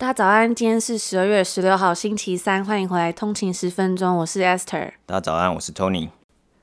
大家早安，今天是十二月十六号星期三，欢迎回来通勤十分钟，我是 Esther。大家早安，我是 Tony。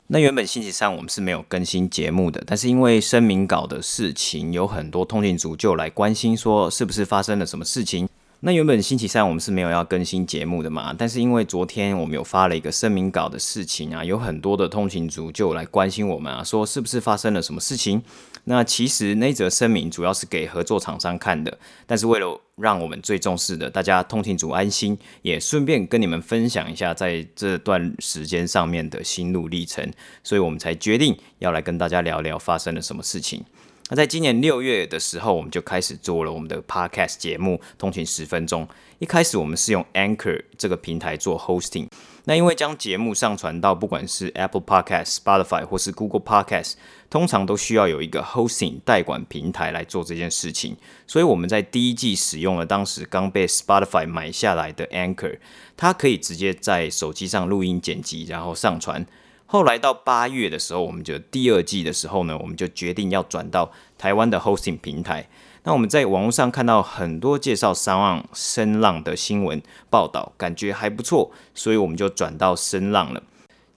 那原本星期三我们是没有更新节目的，但是因为声明稿的事情，有很多通勤族就来关心说是不是发生了什么事情。那原本星期三我们是没有要更新节目的嘛，但是因为昨天我们有发了一个声明稿的事情啊，有很多的通勤族就来关心我们啊，说是不是发生了什么事情？那其实那则声明主要是给合作厂商看的，但是为了让我们最重视的大家通勤族安心，也顺便跟你们分享一下在这段时间上面的心路历程，所以我们才决定要来跟大家聊聊发生了什么事情。那在今年六月的时候，我们就开始做了我们的 podcast 节目《通勤十分钟》。一开始我们是用 Anchor 这个平台做 hosting。那因为将节目上传到不管是 Apple Podcast、Spotify 或是 Google Podcast，通常都需要有一个 hosting 代管平台来做这件事情。所以我们在第一季使用了当时刚被 Spotify 买下来的 Anchor，它可以直接在手机上录音剪辑，然后上传。后来到八月的时候，我们就第二季的时候呢，我们就决定要转到台湾的 hosting 平台。那我们在网络上看到很多介绍 Sound 声浪的新闻报道，感觉还不错，所以我们就转到声浪了。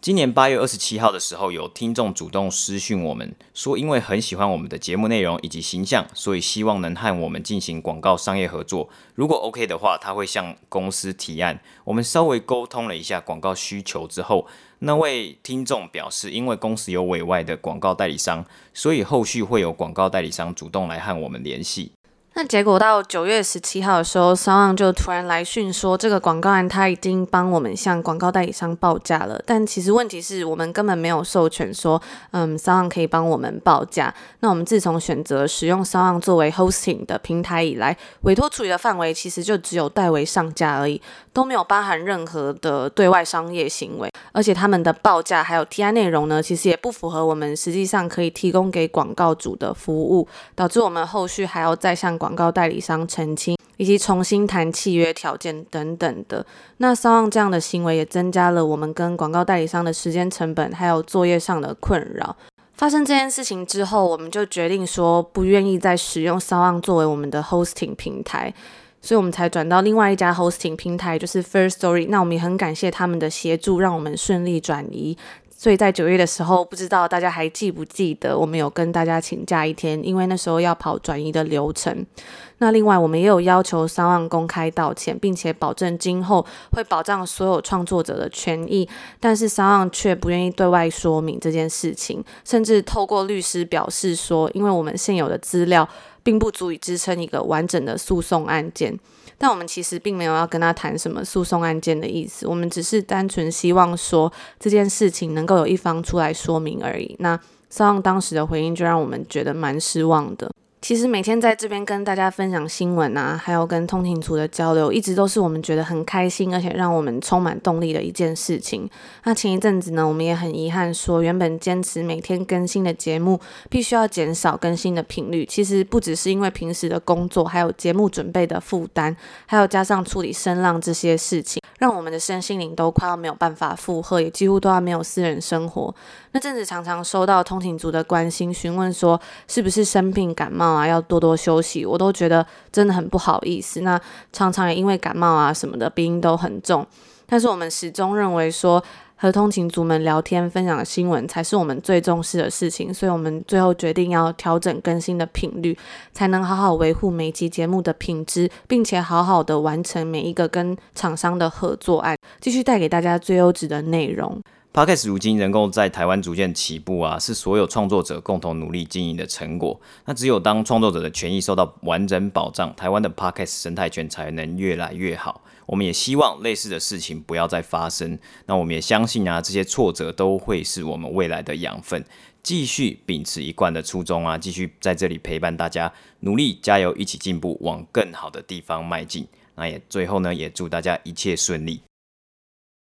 今年八月二十七号的时候，有听众主动私讯我们说，因为很喜欢我们的节目内容以及形象，所以希望能和我们进行广告商业合作。如果 OK 的话，他会向公司提案。我们稍微沟通了一下广告需求之后，那位听众表示，因为公司有委外的广告代理商，所以后续会有广告代理商主动来和我们联系。那结果到九月十七号的时候，SoundOn 就突然来讯说，这个广告案他已经帮我们向广告代理商报价了。但其实问题是我们根本没有授权说，嗯，SoundOn 可以帮我们报价。那我们自从选择使用 SoundOn 作为 hosting 的平台以来，委托处理的范围其实就只有代为上架而已，都没有包含任何的对外商业行为。而且他们的报价还有提案内容呢，其实也不符合我们实际上可以提供给广告主的服务，导致我们后续还要再向广告代理商澄清，以及重新谈契约条件等等的。那 SoundOn 这样的行为也增加了我们跟广告代理商的时间成本，还有作业上的困扰。发生这件事情之后，我们就决定说不愿意再使用 SoundOn 作为我们的 hosting 平台，所以我们才转到另外一家 hosting 平台，就是 First Story。那我们也很感谢他们的协助，让我们顺利转移。所以在九月的时候，不知道大家还记不记得，我们有跟大家请假一天，因为那时候要跑转移的流程。那另外，我们也有要求 SoundOn 公开道歉，并且保证今后会保障所有创作者的权益。但是 SoundOn 却不愿意对外说明这件事情，甚至透过律师表示说，因为我们现有的资料并不足以支撑一个完整的诉讼案件。但我们其实并没有要跟他谈什么诉讼案件的意思，我们只是单纯希望说这件事情能够有一方出来说明而已。那 SONG 当时的回应就让我们觉得蛮失望的。其实每天在这边跟大家分享新闻啊，还有跟通勤族的交流，一直都是我们觉得很开心，而且让我们充满动力的一件事情。那前一阵子呢，我们也很遗憾说，原本坚持每天更新的节目，必须要减少更新的频率。其实不只是因为平时的工作，还有节目准备的负担，还有加上处理声浪这些事情，让我们的身心灵都快要没有办法负荷，也几乎都要没有私人生活。那阵子常常收到通勤族的关心，询问说是不是生病感冒啊，要多多休息，我都觉得真的很不好意思。那常常也因为感冒啊什么的，鼻音都很重。但是我们始终认为说，和通勤族们聊天、分享新闻才是我们最重视的事情，所以我们最后决定要调整更新的频率，才能好好维护每期节目的品质，并且好好的完成每一个跟厂商的合作案，继续带给大家最优质的内容。Podcast 如今能够在台湾逐渐起步啊，是所有创作者共同努力经营的成果。那只有当创作者的权益受到完整保障，台湾的 Podcast 生态圈才能越来越好。我们也希望类似的事情不要再发生。那我们也相信啊，这些挫折都会是我们未来的养分。继续秉持一贯的初衷啊，继续在这里陪伴大家，努力加油，一起进步，往更好的地方迈进。那也最后呢，也祝大家一切顺利。